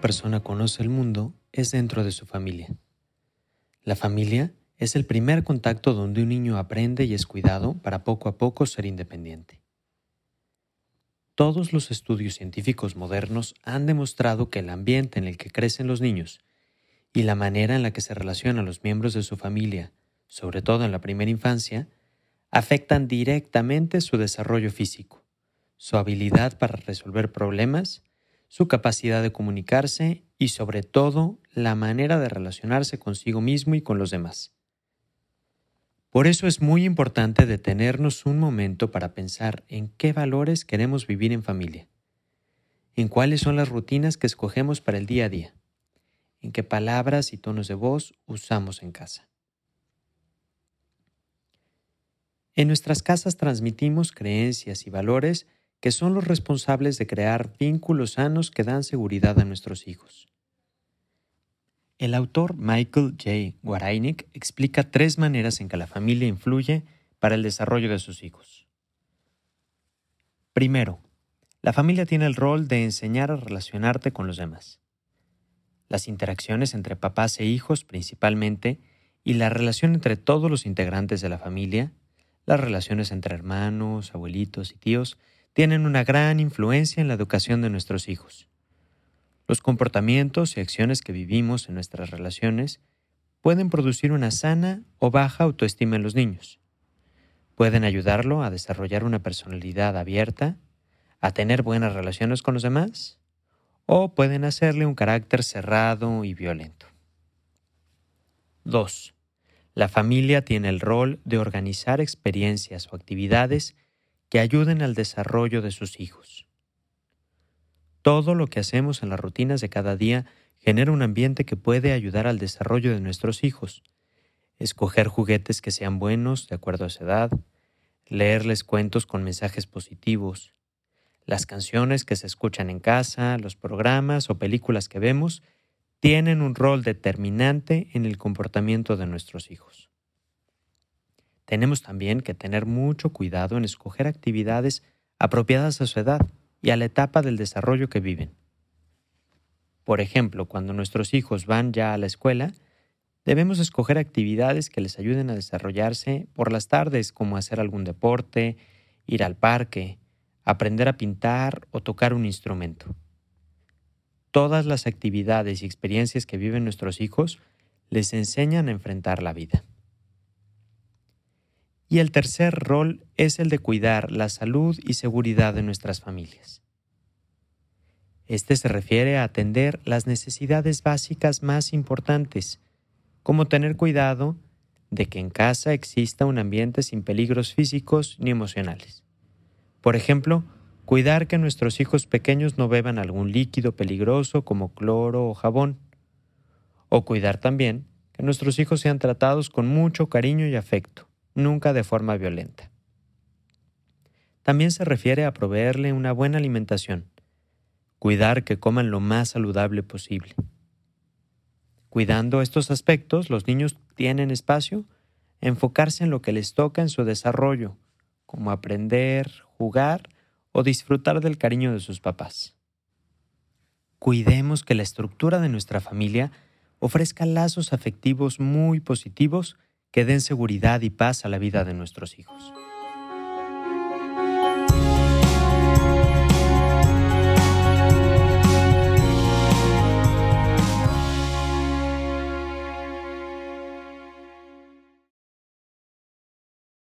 persona conoce el mundo es dentro de su familia. La familia es el primer contacto donde un niño aprende y es cuidado para poco a poco ser independiente. Todos los estudios científicos modernos han demostrado que el ambiente en el que crecen los niños y la manera en la que se relacionan los miembros de su familia, sobre todo en la primera infancia, afectan directamente su desarrollo físico, su habilidad para resolver problemas, su capacidad de comunicarse y sobre todo la manera de relacionarse consigo mismo y con los demás. Por eso es muy importante detenernos un momento para pensar en qué valores queremos vivir en familia, en cuáles son las rutinas que escogemos para el día a día, en qué palabras y tonos de voz usamos en casa. En nuestras casas transmitimos creencias y valores que son los responsables de crear vínculos sanos que dan seguridad a nuestros hijos. El autor Michael J. Warainik explica tres maneras en que la familia influye para el desarrollo de sus hijos. Primero, la familia tiene el rol de enseñar a relacionarte con los demás. Las interacciones entre papás e hijos principalmente y la relación entre todos los integrantes de la familia las relaciones entre hermanos, abuelitos y tíos tienen una gran influencia en la educación de nuestros hijos. Los comportamientos y acciones que vivimos en nuestras relaciones pueden producir una sana o baja autoestima en los niños. Pueden ayudarlo a desarrollar una personalidad abierta, a tener buenas relaciones con los demás, o pueden hacerle un carácter cerrado y violento. 2. La familia tiene el rol de organizar experiencias o actividades que ayuden al desarrollo de sus hijos. Todo lo que hacemos en las rutinas de cada día genera un ambiente que puede ayudar al desarrollo de nuestros hijos. Escoger juguetes que sean buenos de acuerdo a su edad, leerles cuentos con mensajes positivos, las canciones que se escuchan en casa, los programas o películas que vemos tienen un rol determinante en el comportamiento de nuestros hijos. Tenemos también que tener mucho cuidado en escoger actividades apropiadas a su edad y a la etapa del desarrollo que viven. Por ejemplo, cuando nuestros hijos van ya a la escuela, debemos escoger actividades que les ayuden a desarrollarse por las tardes, como hacer algún deporte, ir al parque, aprender a pintar o tocar un instrumento todas las actividades y experiencias que viven nuestros hijos les enseñan a enfrentar la vida. Y el tercer rol es el de cuidar la salud y seguridad de nuestras familias. Este se refiere a atender las necesidades básicas más importantes, como tener cuidado de que en casa exista un ambiente sin peligros físicos ni emocionales. Por ejemplo, Cuidar que nuestros hijos pequeños no beban algún líquido peligroso como cloro o jabón. O cuidar también que nuestros hijos sean tratados con mucho cariño y afecto, nunca de forma violenta. También se refiere a proveerle una buena alimentación, cuidar que coman lo más saludable posible. Cuidando estos aspectos, los niños tienen espacio a enfocarse en lo que les toca en su desarrollo, como aprender, jugar o disfrutar del cariño de sus papás. Cuidemos que la estructura de nuestra familia ofrezca lazos afectivos muy positivos que den seguridad y paz a la vida de nuestros hijos.